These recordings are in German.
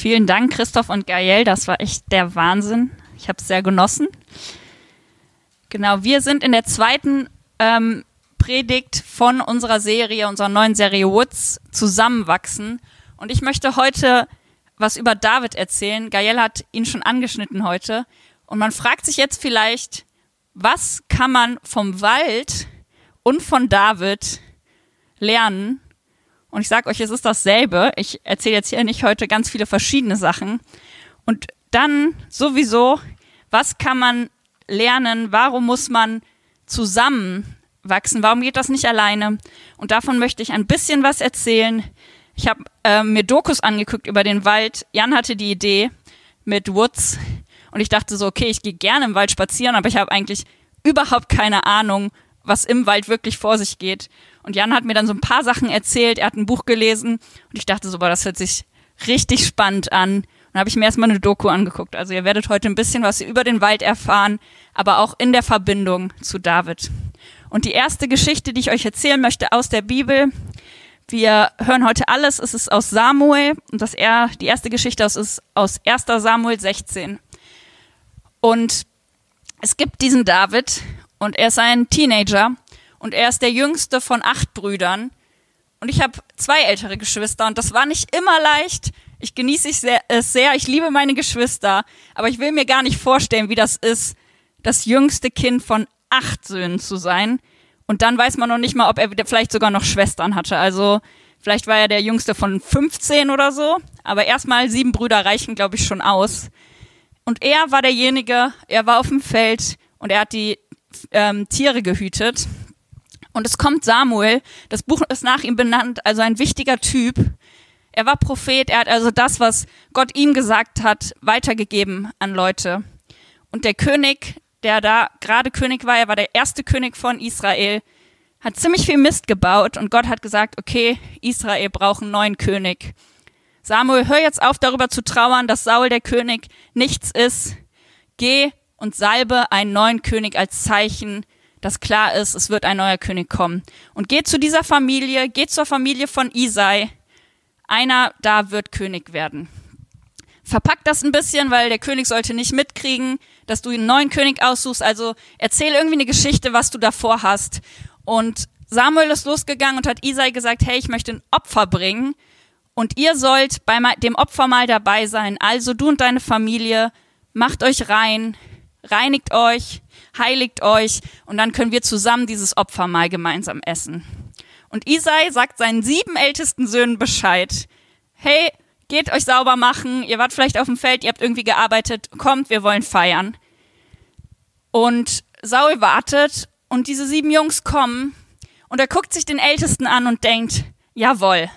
Vielen Dank, Christoph und Gael. Das war echt der Wahnsinn. Ich habe es sehr genossen. Genau, wir sind in der zweiten ähm, Predigt von unserer Serie, unserer neuen Serie Woods, zusammenwachsen. Und ich möchte heute was über David erzählen. Gael hat ihn schon angeschnitten heute. Und man fragt sich jetzt vielleicht, was kann man vom Wald und von David lernen? Und ich sage euch, es ist dasselbe. Ich erzähle jetzt hier nicht heute ganz viele verschiedene Sachen. Und dann sowieso, was kann man lernen? Warum muss man zusammenwachsen? Warum geht das nicht alleine? Und davon möchte ich ein bisschen was erzählen. Ich habe äh, mir Dokus angeguckt über den Wald. Jan hatte die Idee mit Woods. Und ich dachte so, okay, ich gehe gerne im Wald spazieren, aber ich habe eigentlich überhaupt keine Ahnung, was im Wald wirklich vor sich geht. Und Jan hat mir dann so ein paar Sachen erzählt, er hat ein Buch gelesen und ich dachte so, boah, das hört sich richtig spannend an. Und habe ich mir erstmal eine Doku angeguckt. Also ihr werdet heute ein bisschen was über den Wald erfahren, aber auch in der Verbindung zu David. Und die erste Geschichte, die ich euch erzählen möchte aus der Bibel, wir hören heute alles, es ist aus Samuel und das er, die erste Geschichte ist aus 1. Samuel 16. Und es gibt diesen David und er ist ein Teenager und er ist der jüngste von acht Brüdern. Und ich habe zwei ältere Geschwister und das war nicht immer leicht. Ich genieße es sehr, es sehr, ich liebe meine Geschwister, aber ich will mir gar nicht vorstellen, wie das ist, das jüngste Kind von acht Söhnen zu sein. Und dann weiß man noch nicht mal, ob er vielleicht sogar noch Schwestern hatte. Also vielleicht war er der jüngste von 15 oder so. Aber erstmal sieben Brüder reichen, glaube ich, schon aus. Und er war derjenige, er war auf dem Feld und er hat die ähm, Tiere gehütet. Und es kommt Samuel, das Buch ist nach ihm benannt, also ein wichtiger Typ. Er war Prophet, er hat also das, was Gott ihm gesagt hat, weitergegeben an Leute. Und der König, der da gerade König war, er war der erste König von Israel, hat ziemlich viel Mist gebaut und Gott hat gesagt, okay, Israel braucht einen neuen König. Samuel, hör jetzt auf darüber zu trauern, dass Saul der König nichts ist. Geh und salbe einen neuen König als Zeichen, dass klar ist, es wird ein neuer König kommen. Und geht zu dieser Familie, geht zur Familie von Isai. Einer da wird König werden. Verpack das ein bisschen, weil der König sollte nicht mitkriegen, dass du einen neuen König aussuchst. Also erzähl irgendwie eine Geschichte, was du davor hast. Und Samuel ist losgegangen und hat Isai gesagt, hey, ich möchte ein Opfer bringen. Und ihr sollt bei dem Opfer mal dabei sein. Also du und deine Familie, macht euch rein, reinigt euch, heiligt euch und dann können wir zusammen dieses Opfer mal gemeinsam essen. Und Isai sagt seinen sieben ältesten Söhnen Bescheid. Hey, geht euch sauber machen, ihr wart vielleicht auf dem Feld, ihr habt irgendwie gearbeitet, kommt, wir wollen feiern. Und Saul wartet und diese sieben Jungs kommen und er guckt sich den Ältesten an und denkt, jawohl,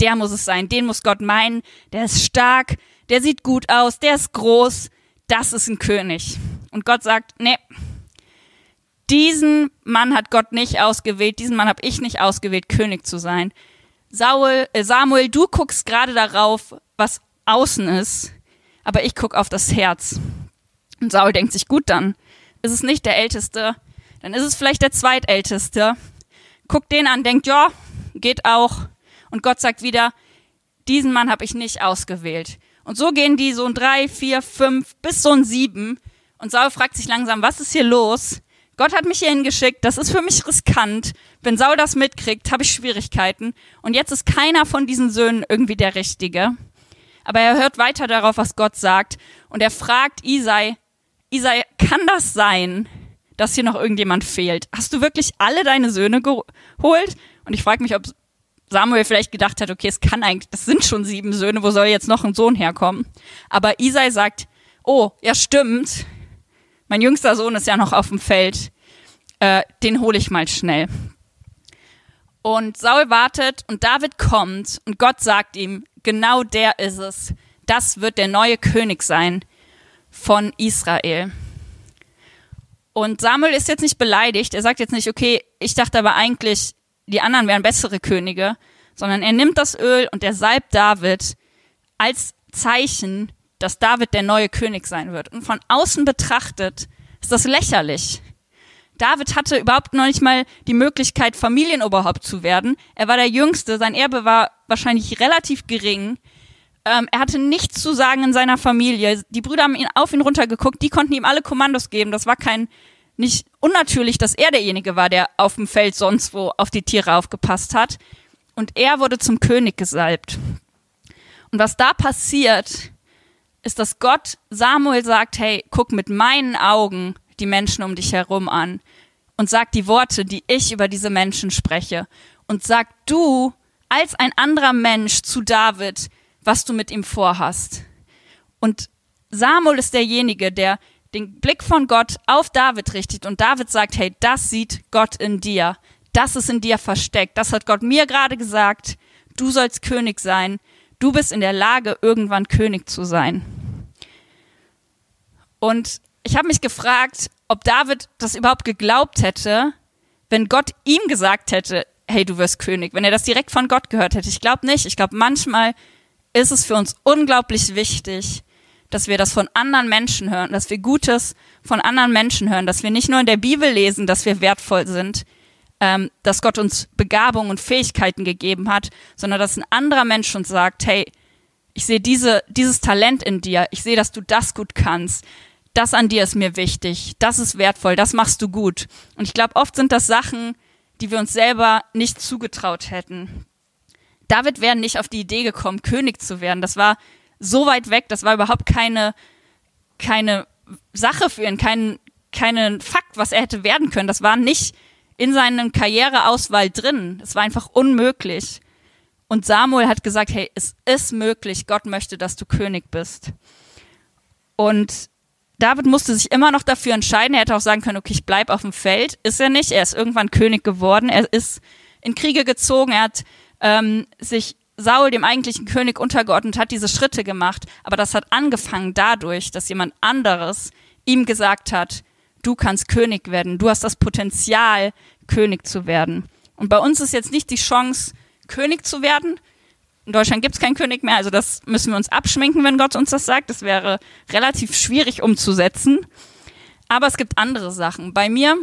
der muss es sein, den muss Gott meinen, der ist stark, der sieht gut aus, der ist groß, das ist ein König. Und Gott sagt, nee, diesen Mann hat Gott nicht ausgewählt, diesen Mann habe ich nicht ausgewählt, König zu sein. Saul, äh Samuel, du guckst gerade darauf, was außen ist, aber ich gucke auf das Herz. Und Saul denkt sich, gut, dann ist es nicht der Älteste, dann ist es vielleicht der Zweitälteste. Guckt den an, denkt, ja, geht auch. Und Gott sagt wieder, diesen Mann habe ich nicht ausgewählt. Und so gehen die so ein drei, vier, fünf bis so ein sieben. Und Saul fragt sich langsam, was ist hier los? Gott hat mich hier hingeschickt, das ist für mich riskant. Wenn Saul das mitkriegt, habe ich Schwierigkeiten. Und jetzt ist keiner von diesen Söhnen irgendwie der Richtige. Aber er hört weiter darauf, was Gott sagt. Und er fragt Isai, Isai, kann das sein, dass hier noch irgendjemand fehlt? Hast du wirklich alle deine Söhne geholt? Und ich frage mich, ob Samuel vielleicht gedacht hat, okay, es kann eigentlich, das sind schon sieben Söhne, wo soll jetzt noch ein Sohn herkommen? Aber Isai sagt, oh, ja stimmt, mein jüngster Sohn ist ja noch auf dem Feld, äh, den hole ich mal schnell. Und Saul wartet und David kommt und Gott sagt ihm, genau der ist es. Das wird der neue König sein von Israel. Und Samuel ist jetzt nicht beleidigt. Er sagt jetzt nicht, okay, ich dachte aber eigentlich, die anderen wären bessere Könige, sondern er nimmt das Öl und er salbt David als Zeichen dass David der neue König sein wird. Und von außen betrachtet ist das lächerlich. David hatte überhaupt noch nicht mal die Möglichkeit, Familienoberhaupt zu werden. Er war der Jüngste, sein Erbe war wahrscheinlich relativ gering. Ähm, er hatte nichts zu sagen in seiner Familie. Die Brüder haben ihn auf ihn runtergeguckt, die konnten ihm alle Kommandos geben. Das war kein nicht unnatürlich, dass er derjenige war, der auf dem Feld sonst wo auf die Tiere aufgepasst hat. Und er wurde zum König gesalbt. Und was da passiert, ist, dass Gott Samuel sagt, hey, guck mit meinen Augen die Menschen um dich herum an und sag die Worte, die ich über diese Menschen spreche. Und sag du als ein anderer Mensch zu David, was du mit ihm vorhast. Und Samuel ist derjenige, der den Blick von Gott auf David richtet und David sagt, hey, das sieht Gott in dir. Das ist in dir versteckt. Das hat Gott mir gerade gesagt. Du sollst König sein. Du bist in der Lage, irgendwann König zu sein. Und ich habe mich gefragt, ob David das überhaupt geglaubt hätte, wenn Gott ihm gesagt hätte, hey, du wirst König, wenn er das direkt von Gott gehört hätte. Ich glaube nicht. Ich glaube, manchmal ist es für uns unglaublich wichtig, dass wir das von anderen Menschen hören, dass wir Gutes von anderen Menschen hören, dass wir nicht nur in der Bibel lesen, dass wir wertvoll sind, ähm, dass Gott uns Begabung und Fähigkeiten gegeben hat, sondern dass ein anderer Mensch uns sagt, hey, ich sehe diese, dieses Talent in dir, ich sehe, dass du das gut kannst, das an dir ist mir wichtig, das ist wertvoll, das machst du gut. Und ich glaube, oft sind das Sachen, die wir uns selber nicht zugetraut hätten. David wäre nicht auf die Idee gekommen, König zu werden. Das war so weit weg, das war überhaupt keine, keine Sache für ihn, kein, keinen Fakt, was er hätte werden können. Das war nicht in seinem Karriereauswahl drin. Es war einfach unmöglich. Und Samuel hat gesagt, hey, es ist möglich, Gott möchte, dass du König bist. Und David musste sich immer noch dafür entscheiden. Er hätte auch sagen können, okay, ich bleib auf dem Feld. Ist er nicht. Er ist irgendwann König geworden. Er ist in Kriege gezogen. Er hat ähm, sich Saul, dem eigentlichen König, untergeordnet, hat diese Schritte gemacht. Aber das hat angefangen dadurch, dass jemand anderes ihm gesagt hat, du kannst König werden, du hast das Potenzial, König zu werden. Und bei uns ist jetzt nicht die Chance, König zu werden. In Deutschland gibt es keinen König mehr, also das müssen wir uns abschminken, wenn Gott uns das sagt. Das wäre relativ schwierig umzusetzen. Aber es gibt andere Sachen. Bei mir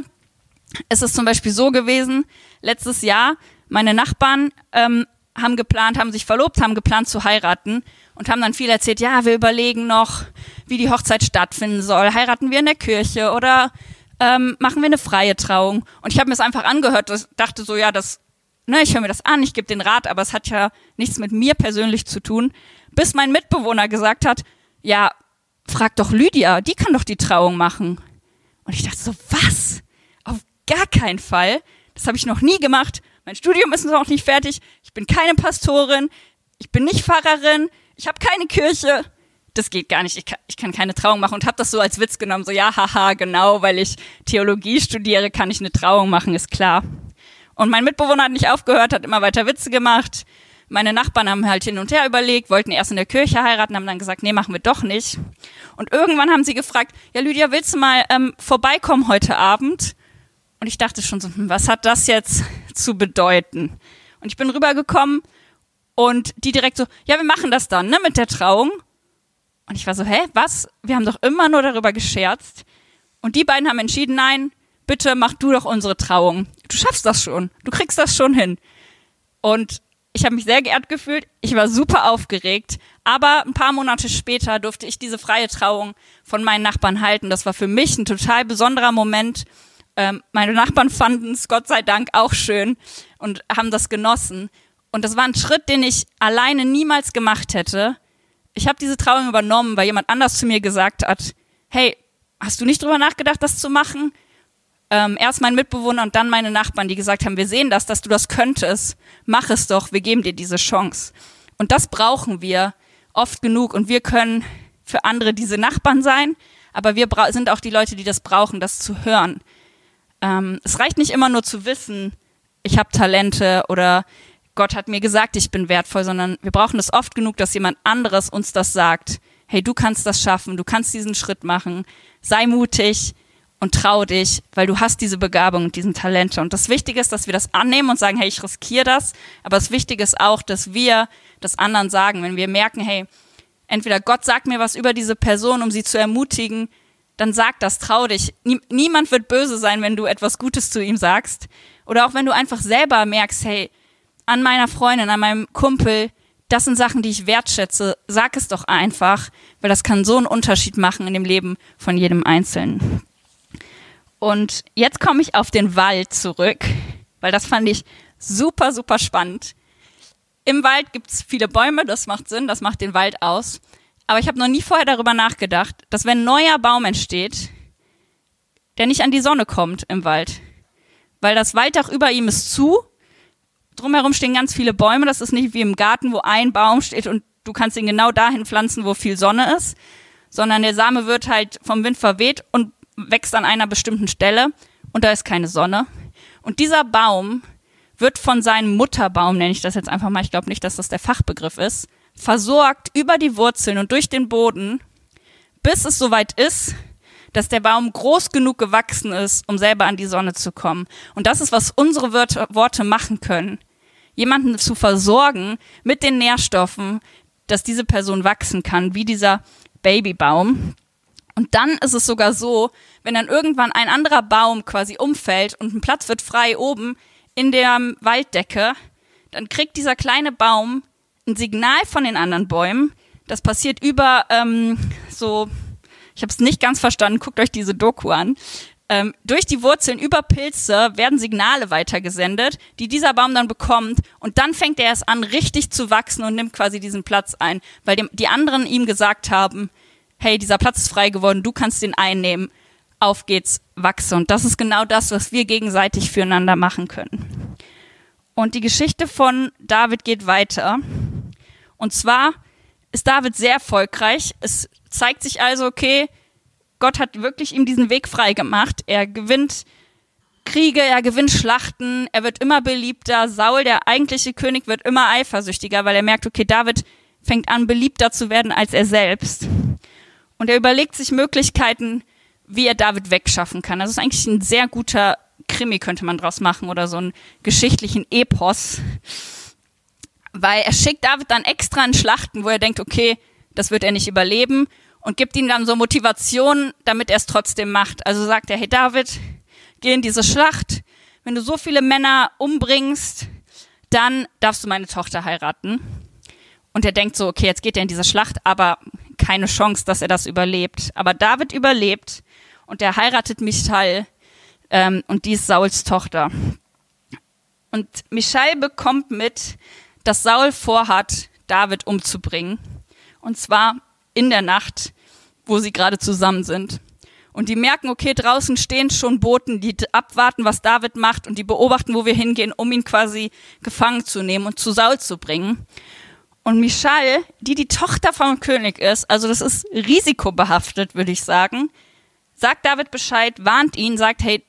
ist es zum Beispiel so gewesen, letztes Jahr, meine Nachbarn ähm, haben geplant, haben sich verlobt, haben geplant zu heiraten und haben dann viel erzählt, ja, wir überlegen noch, wie die Hochzeit stattfinden soll. Heiraten wir in der Kirche oder ähm, machen wir eine freie Trauung? Und ich habe mir das einfach angehört, das, dachte so, ja, das, ne, ich höre mir das an, ich gebe den Rat, aber es hat ja nichts mit mir persönlich zu tun. Bis mein Mitbewohner gesagt hat, ja, frag doch Lydia, die kann doch die Trauung machen. Und ich dachte so, was? Auf gar keinen Fall. Das habe ich noch nie gemacht. Mein Studium ist noch nicht fertig. Ich bin keine Pastorin. Ich bin nicht Pfarrerin. Ich habe keine Kirche. Das geht gar nicht. Ich kann, ich kann keine Trauung machen und habe das so als Witz genommen. So, ja, haha, genau, weil ich Theologie studiere, kann ich eine Trauung machen, ist klar. Und mein Mitbewohner hat nicht aufgehört, hat immer weiter Witze gemacht. Meine Nachbarn haben halt hin und her überlegt, wollten erst in der Kirche heiraten, haben dann gesagt, nee, machen wir doch nicht. Und irgendwann haben sie gefragt, ja, Lydia, willst du mal ähm, vorbeikommen heute Abend? Und ich dachte schon so, hm, was hat das jetzt zu bedeuten? Und ich bin rübergekommen und die direkt so, ja, wir machen das dann, ne, mit der Trauung. Und ich war so, hä, was? Wir haben doch immer nur darüber gescherzt. Und die beiden haben entschieden, nein, bitte mach du doch unsere Trauung. Du schaffst das schon. Du kriegst das schon hin. Und ich habe mich sehr geehrt gefühlt. Ich war super aufgeregt. Aber ein paar Monate später durfte ich diese freie Trauung von meinen Nachbarn halten. Das war für mich ein total besonderer Moment. Ähm, meine Nachbarn fanden es Gott sei Dank auch schön und haben das genossen. Und das war ein Schritt, den ich alleine niemals gemacht hätte. Ich habe diese Trauung übernommen, weil jemand anders zu mir gesagt hat, hey, hast du nicht drüber nachgedacht, das zu machen? Ähm, erst mein Mitbewohner und dann meine Nachbarn, die gesagt haben, wir sehen das, dass du das könntest. Mach es doch, wir geben dir diese Chance. Und das brauchen wir oft genug und wir können für andere diese Nachbarn sein, aber wir sind auch die Leute, die das brauchen, das zu hören. Ähm, es reicht nicht immer nur zu wissen, ich habe Talente oder Gott hat mir gesagt, ich bin wertvoll, sondern wir brauchen es oft genug, dass jemand anderes uns das sagt. Hey, du kannst das schaffen, du kannst diesen Schritt machen, sei mutig und trau dich, weil du hast diese Begabung und diesen Talente. Und das Wichtige ist, dass wir das annehmen und sagen, hey, ich riskiere das. Aber das Wichtige ist auch, dass wir das anderen sagen, wenn wir merken, hey, entweder Gott sagt mir was über diese Person, um sie zu ermutigen, dann sag das, trau dich. niemand wird böse sein, wenn du etwas Gutes zu ihm sagst. Oder auch wenn du einfach selber merkst, hey, an meiner Freundin, an meinem Kumpel, das sind Sachen, die ich wertschätze. Sag es doch einfach, weil das kann so einen Unterschied machen in dem Leben von jedem Einzelnen. Und jetzt komme ich auf den Wald zurück, weil das fand ich super, super spannend. Im Wald gibt es viele Bäume, das macht Sinn, das macht den Wald aus. Aber ich habe noch nie vorher darüber nachgedacht, dass wenn ein neuer Baum entsteht, der nicht an die Sonne kommt im Wald, weil das Walddach über ihm ist zu drumherum stehen ganz viele Bäume. Das ist nicht wie im Garten, wo ein Baum steht und du kannst ihn genau dahin pflanzen, wo viel Sonne ist, sondern der Same wird halt vom Wind verweht und wächst an einer bestimmten Stelle und da ist keine Sonne. Und dieser Baum wird von seinem Mutterbaum, nenne ich das jetzt einfach mal, ich glaube nicht, dass das der Fachbegriff ist, versorgt über die Wurzeln und durch den Boden, bis es soweit ist, dass der Baum groß genug gewachsen ist, um selber an die Sonne zu kommen. Und das ist, was unsere Worte machen können jemanden zu versorgen mit den Nährstoffen, dass diese Person wachsen kann, wie dieser Babybaum. Und dann ist es sogar so, wenn dann irgendwann ein anderer Baum quasi umfällt und ein Platz wird frei oben in der Walddecke, dann kriegt dieser kleine Baum ein Signal von den anderen Bäumen. Das passiert über ähm, so, ich habe es nicht ganz verstanden, guckt euch diese Doku an. Ähm, durch die Wurzeln über Pilze werden Signale weitergesendet, die dieser Baum dann bekommt und dann fängt er erst an, richtig zu wachsen und nimmt quasi diesen Platz ein, weil dem, die anderen ihm gesagt haben, hey, dieser Platz ist frei geworden, du kannst den einnehmen, auf geht's, wachse. Und das ist genau das, was wir gegenseitig füreinander machen können. Und die Geschichte von David geht weiter. Und zwar ist David sehr erfolgreich. Es zeigt sich also, okay, Gott hat wirklich ihm diesen Weg frei gemacht. Er gewinnt Kriege, er gewinnt Schlachten, er wird immer beliebter. Saul, der eigentliche König, wird immer eifersüchtiger, weil er merkt, okay, David fängt an, beliebter zu werden als er selbst. Und er überlegt sich Möglichkeiten, wie er David wegschaffen kann. Das ist eigentlich ein sehr guter Krimi, könnte man draus machen, oder so einen geschichtlichen Epos. Weil er schickt David dann extra in Schlachten, wo er denkt, okay, das wird er nicht überleben und gibt ihm dann so Motivation, damit er es trotzdem macht. Also sagt er, hey David, geh in diese Schlacht. Wenn du so viele Männer umbringst, dann darfst du meine Tochter heiraten. Und er denkt so, okay, jetzt geht er in diese Schlacht, aber keine Chance, dass er das überlebt. Aber David überlebt und er heiratet Michal ähm, und die ist Sauls Tochter. Und Michal bekommt mit, dass Saul vorhat, David umzubringen. Und zwar in der Nacht wo sie gerade zusammen sind. Und die merken, okay, draußen stehen schon Boten, die abwarten, was David macht und die beobachten, wo wir hingehen, um ihn quasi gefangen zu nehmen und zu Saul zu bringen. Und Michal, die die Tochter vom König ist, also das ist risikobehaftet, würde ich sagen, sagt David Bescheid, warnt ihn, sagt, hey,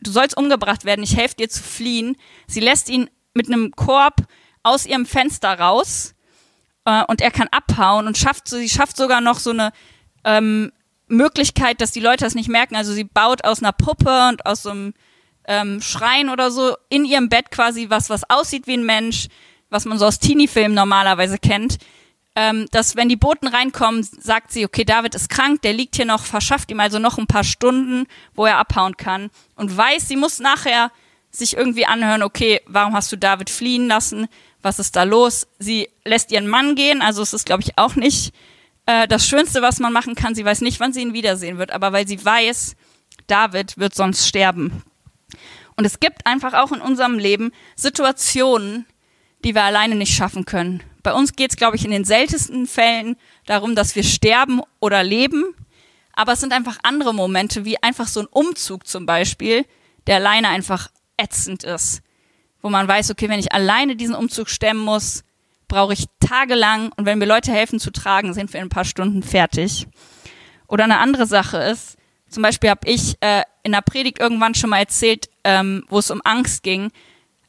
du sollst umgebracht werden, ich helfe dir zu fliehen. Sie lässt ihn mit einem Korb aus ihrem Fenster raus äh, und er kann abhauen und schafft, sie schafft sogar noch so eine ähm, Möglichkeit, dass die Leute das nicht merken. Also sie baut aus einer Puppe und aus so einem ähm, Schrein oder so in ihrem Bett quasi was, was aussieht wie ein Mensch, was man so aus Teenie-Filmen normalerweise kennt. Ähm, dass wenn die Boten reinkommen, sagt sie, okay, David ist krank, der liegt hier noch, verschafft ihm also noch ein paar Stunden, wo er abhauen kann und weiß, sie muss nachher sich irgendwie anhören, okay, warum hast du David fliehen lassen? Was ist da los? Sie lässt ihren Mann gehen, also es ist, glaube ich, auch nicht äh, das Schönste, was man machen kann. Sie weiß nicht, wann sie ihn wiedersehen wird, aber weil sie weiß, David wird sonst sterben. Und es gibt einfach auch in unserem Leben Situationen, die wir alleine nicht schaffen können. Bei uns geht es, glaube ich, in den seltensten Fällen darum, dass wir sterben oder leben. Aber es sind einfach andere Momente, wie einfach so ein Umzug zum Beispiel, der alleine einfach ätzend ist. Wo man weiß, okay, wenn ich alleine diesen Umzug stemmen muss, brauche ich tagelang und wenn mir Leute helfen zu tragen, sind wir in ein paar Stunden fertig. Oder eine andere Sache ist, zum Beispiel habe ich äh, in der Predigt irgendwann schon mal erzählt, ähm, wo es um Angst ging,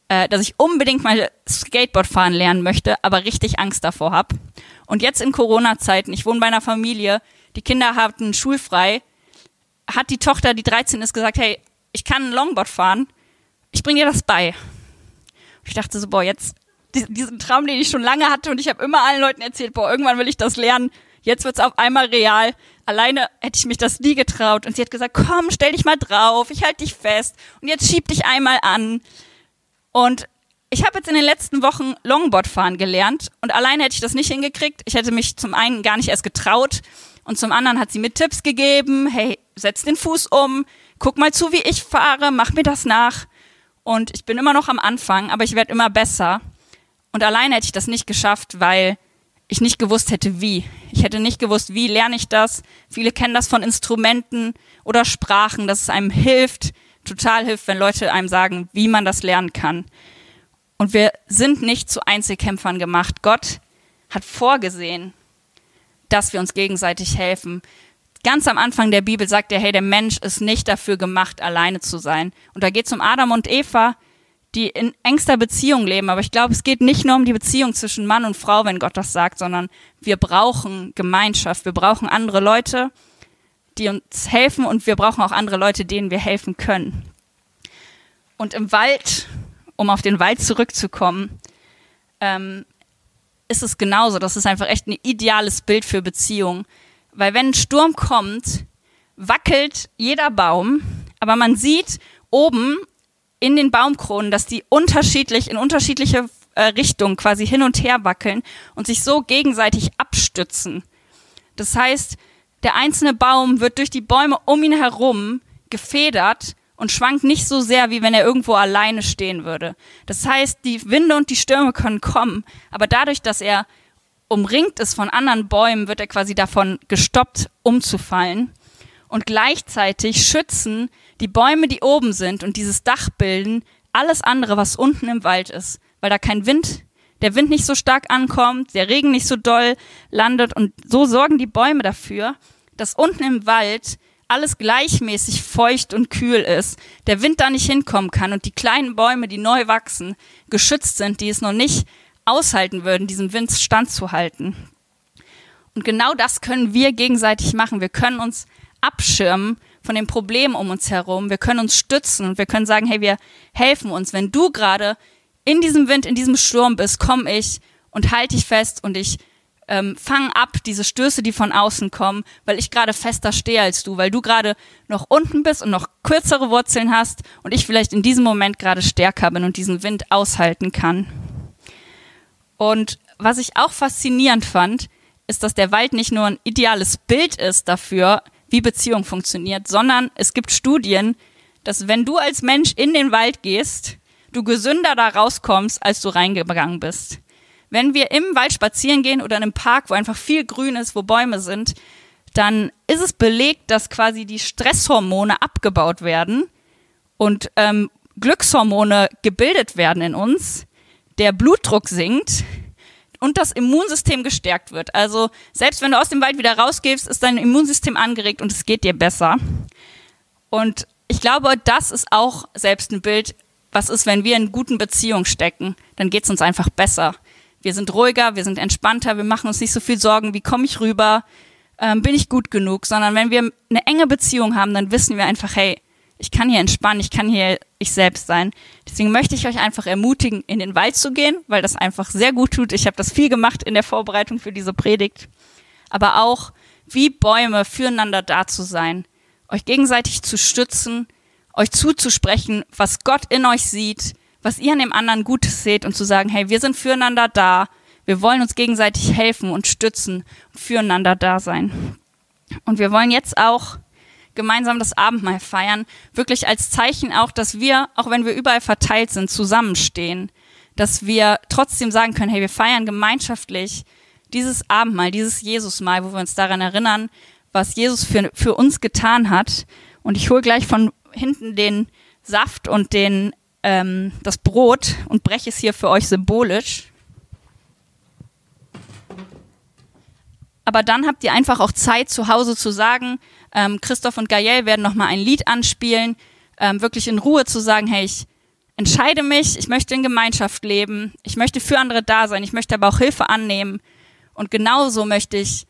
äh, dass ich unbedingt mal Skateboard fahren lernen möchte, aber richtig Angst davor habe. Und jetzt in Corona-Zeiten, ich wohne bei einer Familie, die Kinder hatten schulfrei, hat die Tochter, die 13 ist, gesagt, hey, ich kann ein Longboard fahren, ich bringe dir das bei. Ich dachte so, boah, jetzt diesen Traum, den ich schon lange hatte und ich habe immer allen Leuten erzählt, boah, irgendwann will ich das lernen. Jetzt wird's auf einmal real. Alleine hätte ich mich das nie getraut. Und sie hat gesagt, komm, stell dich mal drauf, ich halte dich fest und jetzt schieb dich einmal an. Und ich habe jetzt in den letzten Wochen Longboard fahren gelernt und alleine hätte ich das nicht hingekriegt. Ich hätte mich zum einen gar nicht erst getraut und zum anderen hat sie mir Tipps gegeben. Hey, setz den Fuß um, guck mal zu, wie ich fahre, mach mir das nach. Und ich bin immer noch am Anfang, aber ich werde immer besser. Und alleine hätte ich das nicht geschafft, weil ich nicht gewusst hätte, wie. Ich hätte nicht gewusst, wie lerne ich das. Viele kennen das von Instrumenten oder Sprachen, dass es einem hilft, total hilft, wenn Leute einem sagen, wie man das lernen kann. Und wir sind nicht zu Einzelkämpfern gemacht. Gott hat vorgesehen, dass wir uns gegenseitig helfen. Ganz am Anfang der Bibel sagt er, hey, der Mensch ist nicht dafür gemacht, alleine zu sein. Und da geht es um Adam und Eva, die in engster Beziehung leben. Aber ich glaube, es geht nicht nur um die Beziehung zwischen Mann und Frau, wenn Gott das sagt, sondern wir brauchen Gemeinschaft. Wir brauchen andere Leute, die uns helfen und wir brauchen auch andere Leute, denen wir helfen können. Und im Wald, um auf den Wald zurückzukommen, ähm, ist es genauso. Das ist einfach echt ein ideales Bild für Beziehungen. Weil wenn ein Sturm kommt, wackelt jeder Baum, aber man sieht oben in den Baumkronen, dass die unterschiedlich in unterschiedliche äh, Richtungen quasi hin und her wackeln und sich so gegenseitig abstützen. Das heißt, der einzelne Baum wird durch die Bäume um ihn herum gefedert und schwankt nicht so sehr, wie wenn er irgendwo alleine stehen würde. Das heißt, die Winde und die Stürme können kommen, aber dadurch, dass er umringt ist von anderen Bäumen, wird er quasi davon gestoppt, umzufallen. Und gleichzeitig schützen die Bäume, die oben sind und dieses Dach bilden, alles andere, was unten im Wald ist, weil da kein Wind, der Wind nicht so stark ankommt, der Regen nicht so doll landet und so sorgen die Bäume dafür, dass unten im Wald alles gleichmäßig feucht und kühl ist, der Wind da nicht hinkommen kann und die kleinen Bäume, die neu wachsen, geschützt sind, die es noch nicht aushalten würden, diesem Wind standzuhalten. Und genau das können wir gegenseitig machen. Wir können uns abschirmen von den Problemen um uns herum. Wir können uns stützen und wir können sagen, hey, wir helfen uns. Wenn du gerade in diesem Wind, in diesem Sturm bist, komm ich und halte dich fest und ich ähm, fang ab diese Stöße, die von außen kommen, weil ich gerade fester stehe als du, weil du gerade noch unten bist und noch kürzere Wurzeln hast und ich vielleicht in diesem Moment gerade stärker bin und diesen Wind aushalten kann. Und was ich auch faszinierend fand, ist, dass der Wald nicht nur ein ideales Bild ist dafür, wie Beziehung funktioniert, sondern es gibt Studien, dass wenn du als Mensch in den Wald gehst, du gesünder da rauskommst, als du reingegangen bist. Wenn wir im Wald spazieren gehen oder in einem Park, wo einfach viel Grün ist, wo Bäume sind, dann ist es belegt, dass quasi die Stresshormone abgebaut werden und ähm, Glückshormone gebildet werden in uns, der Blutdruck sinkt und das Immunsystem gestärkt wird. Also selbst wenn du aus dem Wald wieder rausgehst, ist dein Immunsystem angeregt und es geht dir besser. Und ich glaube, das ist auch selbst ein Bild, was ist, wenn wir in guten Beziehungen stecken, dann geht es uns einfach besser. Wir sind ruhiger, wir sind entspannter, wir machen uns nicht so viel Sorgen, wie komme ich rüber, ähm, bin ich gut genug, sondern wenn wir eine enge Beziehung haben, dann wissen wir einfach, hey, ich kann hier entspannen, ich kann hier ich selbst sein. Deswegen möchte ich euch einfach ermutigen, in den Wald zu gehen, weil das einfach sehr gut tut. Ich habe das viel gemacht in der Vorbereitung für diese Predigt. Aber auch wie Bäume füreinander da zu sein, euch gegenseitig zu stützen, euch zuzusprechen, was Gott in euch sieht, was ihr an dem anderen Gutes seht und zu sagen, hey, wir sind füreinander da, wir wollen uns gegenseitig helfen und stützen und füreinander da sein. Und wir wollen jetzt auch gemeinsam das Abendmahl feiern, wirklich als Zeichen auch, dass wir, auch wenn wir überall verteilt sind, zusammenstehen, dass wir trotzdem sagen können, hey, wir feiern gemeinschaftlich dieses Abendmahl, dieses Jesusmahl, wo wir uns daran erinnern, was Jesus für, für uns getan hat. Und ich hole gleich von hinten den Saft und den, ähm, das Brot und breche es hier für euch symbolisch. Aber dann habt ihr einfach auch Zeit zu Hause zu sagen, ähm, Christoph und Gael werden nochmal ein Lied anspielen, ähm, wirklich in Ruhe zu sagen, hey, ich entscheide mich, ich möchte in Gemeinschaft leben, ich möchte für andere da sein, ich möchte aber auch Hilfe annehmen. Und genauso möchte ich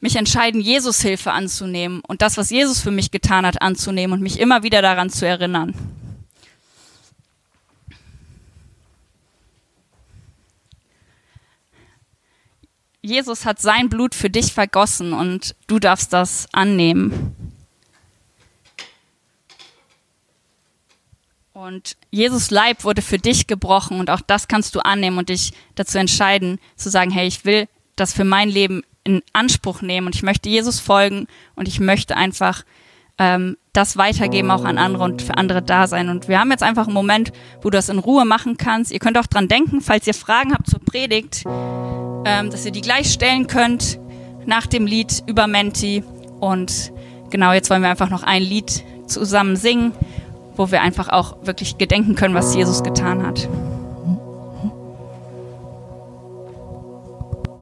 mich entscheiden, Jesus Hilfe anzunehmen und das, was Jesus für mich getan hat, anzunehmen und mich immer wieder daran zu erinnern. Jesus hat sein Blut für dich vergossen und du darfst das annehmen. Und Jesus Leib wurde für dich gebrochen und auch das kannst du annehmen und dich dazu entscheiden, zu sagen, hey, ich will das für mein Leben in Anspruch nehmen und ich möchte Jesus folgen und ich möchte einfach ähm, das weitergeben auch an andere und für andere da sein. Und wir haben jetzt einfach einen Moment, wo du das in Ruhe machen kannst. Ihr könnt auch dran denken, falls ihr Fragen habt zur Predigt, ähm, dass ihr die gleich stellen könnt nach dem Lied über Menti. Und genau, jetzt wollen wir einfach noch ein Lied zusammen singen, wo wir einfach auch wirklich gedenken können, was Jesus getan hat.